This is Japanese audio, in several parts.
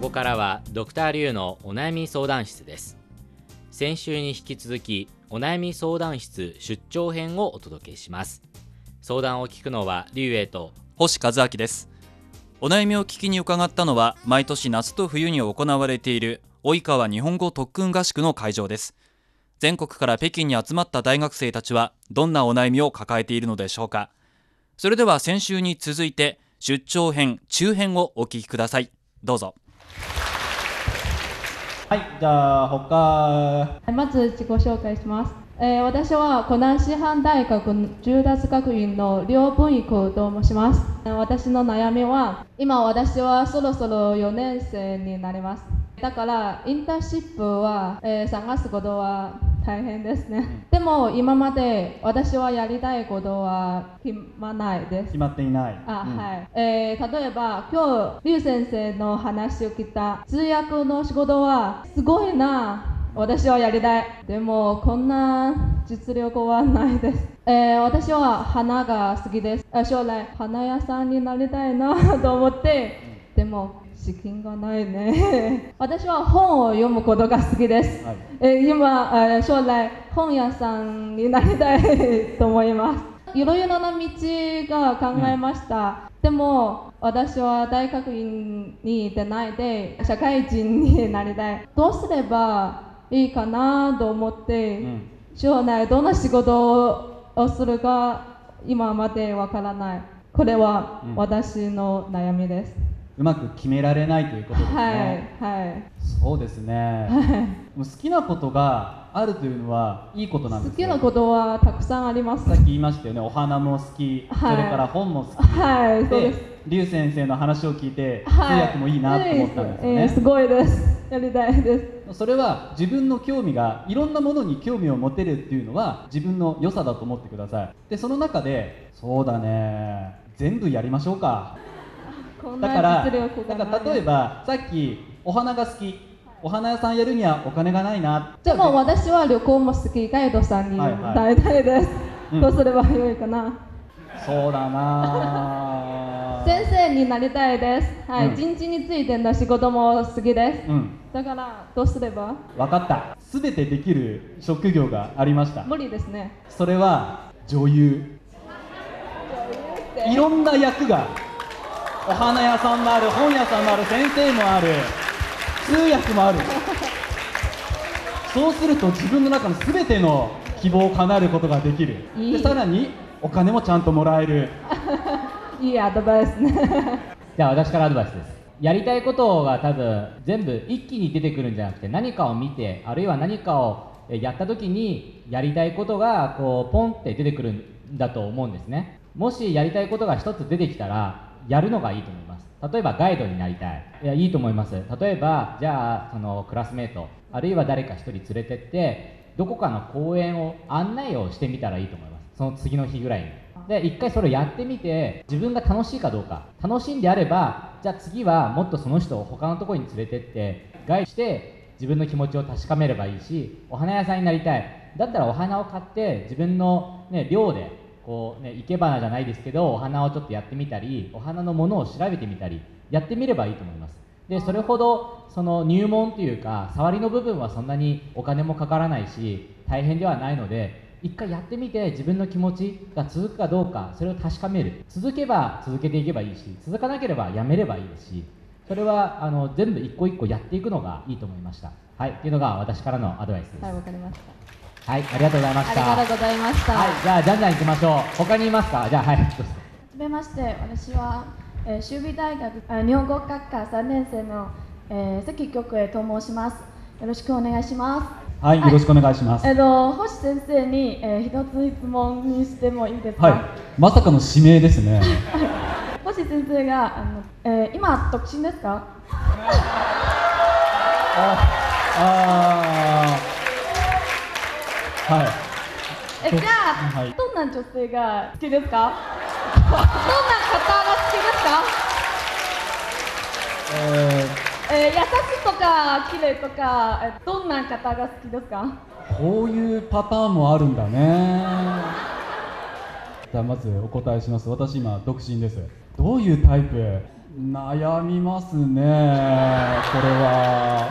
ここからはドクターリュウのお悩み相談室です。先週に引き続きお悩み相談室出張編をお届けします。相談を聞くのはリュウエイと星和明ですお悩みを聞きに伺ったのは毎年夏と冬に行われている及川日本語特訓合宿の会場です全国から北京に集まった大学生たちはどんなお悩みを抱えているのでしょうかそれでは先週に続いて出張編中編をお聞きくださいどうぞはい、じゃあ他まず自己紹介します。えー私は湖南師範大学住達学院の両文育と申します。私の悩みは、今私はそろそろ4年生になります。だから、インターンシップは、えー探すことは大変ですね。でも、今まで私はやりたいことは決まないです。決。まっていない。あ、うん。はい、えー例えば今日リュウ先生の話を聞いた通訳の仕事はすごいな私はやりたい。でもこんな実力はないです、えー私は花が好きです。あ将来花屋さんになりたいな と思って。でも資金がないね。私は本を読むことが好きです、はい。えー今、えー将来本屋さんになりたいと思います。いろいろな道が考えました、でも私は大学院に出ないで社会人になりたい。どうすればいいかなと思って、うん。将来どんな仕事をするか今までわからない。これはうん。私の悩みです、うまく決められないということですはいね。はいそうですね。もう好きなことがあるというのはいいことなんですよ。好きなことはたくさんありますさっき言いましたよね。お花も好き、はいそれから本も好き。はいそうですリュウ先生の話を聞いて、通はい訳もいいなと思ったんですよね。えーすごいですやりたいですそれは自分の興味がいろんなものに興味を持てるっていうのは自分の良さだと思ってくださいでその中でそうだね全部やりましょうかだからな実力がないだから例えばさっきお花が好き。お花屋さんやるにはお金がないな。でも私は旅行も好き。ガイドさんにはいはい。なりたいです、うん。どうすればよいかな。そうだな。先生になりたいです。はい、うん。人事についての仕事も好きです。うん。だからどうすれば？分かった。全てできる職業がありました。無理ですね。それは女優。いろんな役がお花屋さんもある本屋さんもある先生もある通訳もある。そうすると自分の中の全ての希望を叶えることができる。でさらにお金もちゃんともらえる。いいアドバイスね。じゃあ私からアドバイスです。やりたいことが多分全部一気に出てくるんじゃなくて何かを見てあるいは何かをえやった時にやりたいことがこうポンって出てくるんだと思うんですね。もしやりたいことが一つ出てきたらやるのがいいと思います。例えばガイドになりたい。いやいいと思います。例えばじゃあそのクラスメート。あるいは誰か一人連れてってどこかの公園を案内をしてみたらいいと思います。その次の日ぐらいに。で一回それをやってみて自分が楽しいかどうか。楽しんであればじゃあ次はもっとその人を他のとこに連れてってガイドして自分の気持ちを確かめればいいしお花屋さんになりたい。だったらお花を買って自分の、ね、量でこう、ね、生け花じゃないですけどお花をちょっとやってみたりお花のものを調べてみたりやってみればいいと思います。でそれほどその入門というか触りの部分はそんなにお金もかからないし大変ではないので一回やってみて自分の気持ちが続くかどうかそれを確かめる。続けば続けていけばいいし続かなければやめればいいですしそれはあの全部一個一個やっていくのがいいと思いました。はいっていうのが私からのアドバイスです。はいわかりました。はいありがとうございまあした。りがとうございました、はいじゃあじゃんじゃん行きましょう。他にいますか？じゃあはい。はじめまして、私は、えー、修美大学あ日本語学科3年生の、えー、関局へと申します。よろしくお願いします。はいよろしくお願いします、えっ、と星先生に、えー、一つ質問にしてもいいですか？はい。まさかの指名ですね。星先生があの、えー、今独身ですか？ああはい。えじゃあ、はい。どんな女性が好きですか？どんな方が好きですか？ええー、優しいとか綺麗とか、えーどんな方が好きですか？ーこういうパターンもあるんだね。じゃあまずお答えします。私今独身です。どういうタイプ？悩みますね。これは。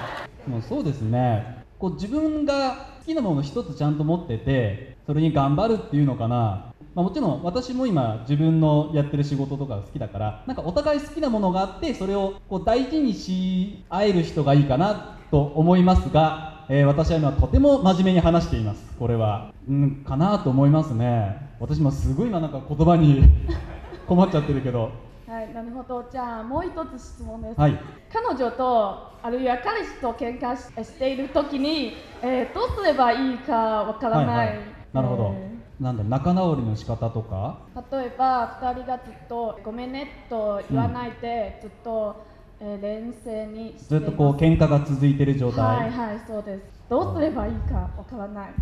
もうそうですね。こう自分が好きなもの一つちゃんと持っててそれに頑張るっていうのかな、まあ、もちろん私も今自分のやってる仕事とかが好きだからなんかお互い好きなものがあってそれをこう大事にし合える人がいいかなと思いますが、えー私は今とても真面目に話しています。これは。うんかなと思いますね。私もすごい今なんか言葉に 困っちゃってるけど。はい、なるほど。じゃあもう一つ質問です。はい彼女とあるいは彼氏と喧嘩ししているときに、えーどうすればいいかわからない。はいはいなるほど、えなんだ仲直りの仕方とか？ー例えば二人がずっとごめんねと言わないで、ずっと、えー冷静にずっとこうう喧嘩が続いてる状態、はいはいそうです。どうすればいいかわからない。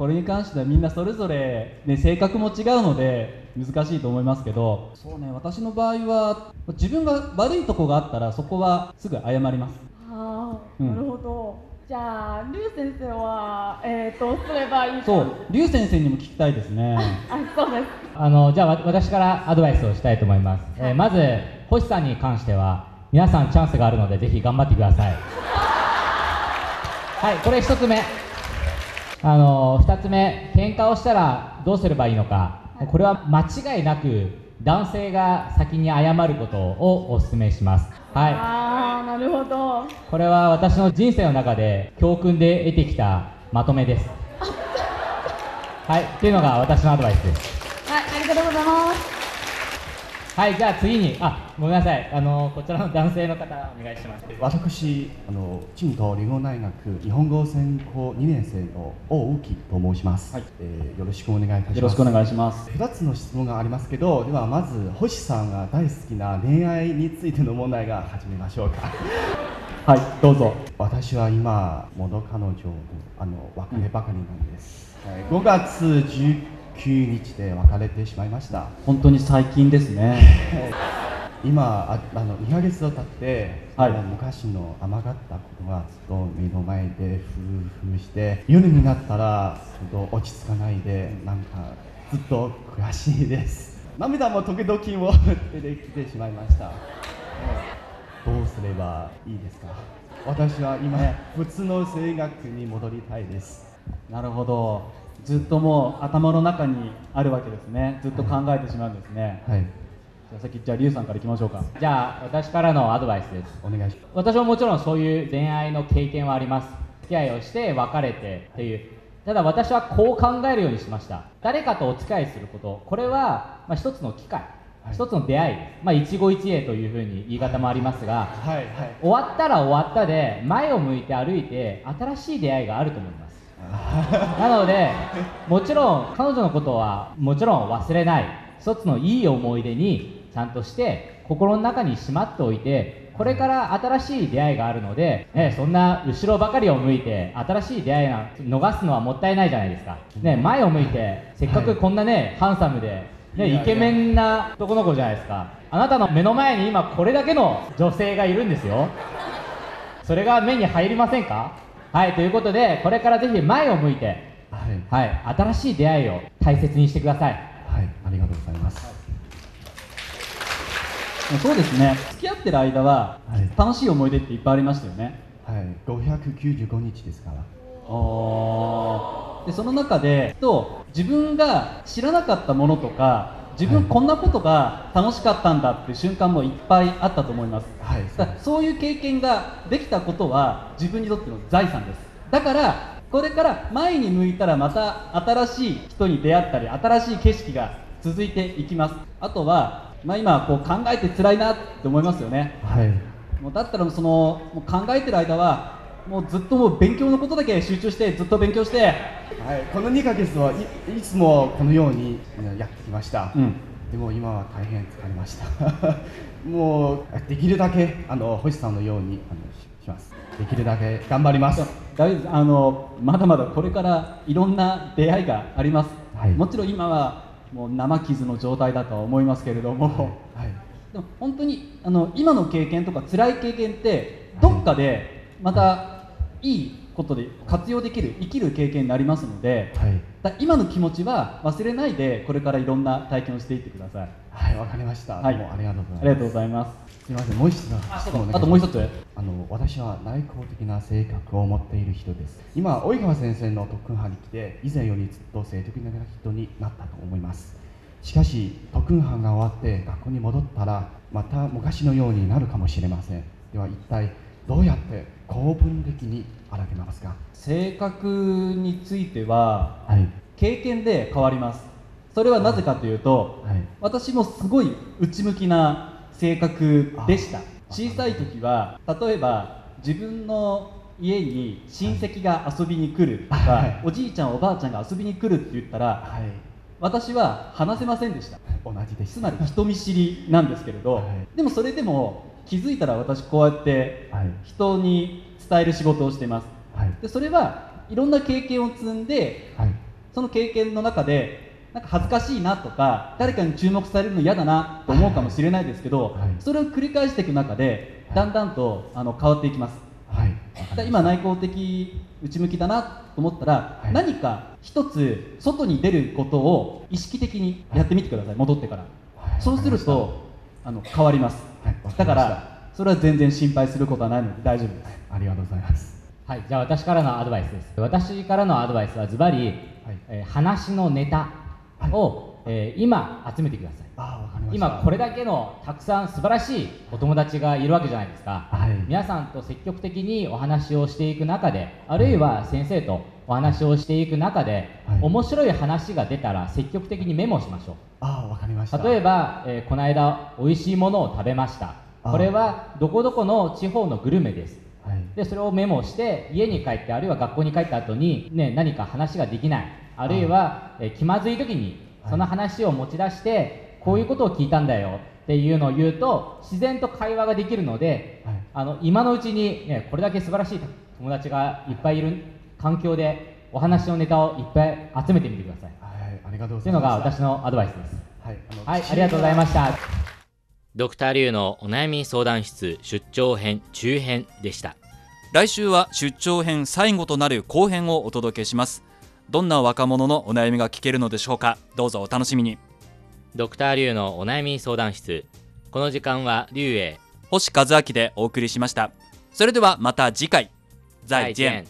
これに関してはみんなそれぞれ、ね、性格も違うので難しいと思いますけどそうね私の場合は自分が悪いとこがあったらそこはすぐ謝ります。ああ、うん。なるほど。じゃあ、リュウ先生は、えー、どうすればいいか。そう劉先生にも聞きたいですね。あ、そうです。あのじゃあわ私からアドバイスをしたいと思います、えーまず星さんに関しては皆さんチャンスがあるのでぜひ頑張ってください。はいこれ1つ目あの2つ目喧嘩をしたらどうすればいいのか。これは間違いなく男性が先に謝ることをお勧めします。はい。ああ、なるほど。これは私の人生の中で教訓で得てきたまとめです。はい。っていうのが私のアドバイスです。はい、ありがとうございます。はい、じゃあ次に、あ、ごめんなさい、あのこちらの男性の方、お願いします。私あの中東理工大学日本語専攻2年生の大木と申します、はい。えーよろしくお願いいたします。よろしくお願いします。2つの質問がありますけどではまず星さんが大好きな恋愛についての問題が始めましょうか。はいどうぞ。私は今元彼女とあの別ればかりなんです、はい、5月19日で別れてしまいました。本当に最近ですね。今ああの2ヶ月を経って、はい。昔の甘かったことがずっと目の前で夫婦して夜になったらちょっと落ち着かないでなんかずっと悔しいです。涙も時々も出てきてしまいました。どうすればいいですか？私は今普通の生学に戻りたいです。なるほどずっともう頭の中にあるわけですねずっと考えてしまうんですね、はいじゃあ先じゃあ劉さんからいきましょうかじゃあ、私からのアドバイスです。お願いします私ももちろんそういう恋愛の経験はあります。付き合いをして別れてっていう。ただ私はこう考えるようにしました。誰かとお付き合いすること、これは、まあ、一つの機会、はい一つの出会い。まあ、一期一会というふうに言い方もありますが、はいはい終わったら終わったで、前を向いて歩いて、新しい出会いがあると思います。なので、もちろん彼女のことはもちろん忘れない、一つのいい思い出にちゃんとして、心の中にしまっておいて、これから新しい出会いがあるので、ね、そんな後ろばかりを向いて、新しい出会いなんて逃すのはもったいないじゃないですか、ね、前を向いて、せっかくこんなね、ハンサムで、ね、イケメンな男の子じゃないですか、あなたの目の前に今、これだけの女性がいるんですよ。それが目に入りませんか？はい、ということで、これからぜひ前を向いて、はい。はい、新しい出会いを大切にしてください。はいありがとうございます。そうですね。付き合ってる間ははい。楽しい思い出っていっぱいありましたよね。はい。595日ですから。あー。でその中でと自分が知らなかったものとか自分はい。こんなことが楽しかったんだっていう瞬間もいっぱいあったと思います。はいだそういう経験ができたことは自分にとっての財産です。だからこれから前に向いたらまた新しい人に出会ったり新しい景色が続いていきます。あとは、まあ、今こう考えて辛いなって思いますよね。はい。もうだったらそのもう考えてる間はもうずっともう勉強のことだけ集中してずっと勉強して、はい、この2ヶ月はいいつもこのようにねやってきました、うん。でも今は大変疲れました。もうできるだけあの星さんのようにあのしします。できるだけ頑張ります。大丈夫です。あのまだまだこれからいろんな出会いがあります、はい。もちろん今はもう生傷の状態だとは思いますけれども、はい。でも本当にあの今の経験とか辛い経験ってどっかでまたいいことで活用できる生きる経験になりますのではい。だ今の気持ちは忘れないでこれからいろんな体験をしていってください。はいわかりました、はい。ありがとうございます。ありがとうございます。すみませんもう一つあともう一つ。あの私は内向的な性格を持っている人です。今及川先生の特訓班に来て以前よりずっと性的な人になったと思います。しかし特訓班が終わって学校に戻ったらまた昔のようになるかもしれません。では一体どうやって構文的に荒げますか？性格についてははい。経験で変わります。それはなぜかというと、はい。私もすごい内向きな性格でした。あ小さい時は例えば自分の家に親戚が遊びに来るとか、はい。おじいちゃんおばあちゃんが遊びに来るって言ったらはい。私は話せませんでした。同じです。つまり人見知りなんですけれど、はい。でもそれでも気づいたら私こうやってはい。人に伝える仕事をしてます。はい。でそれはいろんな経験を積んではい。その経験の中でなんか恥ずかしいなとか誰かに注目されるの嫌だなと思うかもしれないですけど、はい。それを繰り返していく中でだんだんとあの変わっていきます。はい。今内向的内向きだなと思ったら、はい。何か一つ外に出ることを意識的にやってみてください。戻ってから、はい。そうするとあの変わります、はいわかだからそれは全然心配することはないので大丈夫です。ありがとうございます。はい、じゃあ私からのアドバイスです。私からのアドバイスはズバリ、はい。えー話のネタを、えー今集めてください。今これだけのたくさん素晴らしいお友達がいるわけじゃないですか、はい。皆さんと積極的にお話をしていく中であるいは先生とお話をしていく中で、はい。面白い話が出たら積極的にメモしましょう。あわかりました。例えば、えーこの間美味しいものを食べました。あこれはどこどこの地方のグルメです。はい。でそれをメモして家に帰ってあるいは学校に帰った後にね何か話ができない。あるいは、えー気まずい時にはい。その話を持ち出して、こういうことを聞いたんだよ。っていうのを言うと自然と会話ができるので、はい。あの今のうちに、ね、これだけ素晴らしい友達がいっぱいいる環境でお話のネタをいっぱい集めてみてください。はいありがとうごというのがざいます私のアドバイスです。はいはいありがとうございました。ドクターリュウのお悩み相談室出張編中編でした。来週は出張編最後となる後編をお届けします。どんな若者のお悩みが聞けるのでしょうか。どうぞお楽しみにドクターリュウのお悩み相談室。この時間はリュウへ。星和明でお送りしました。それではまた次回。再见